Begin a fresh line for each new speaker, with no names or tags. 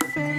my face.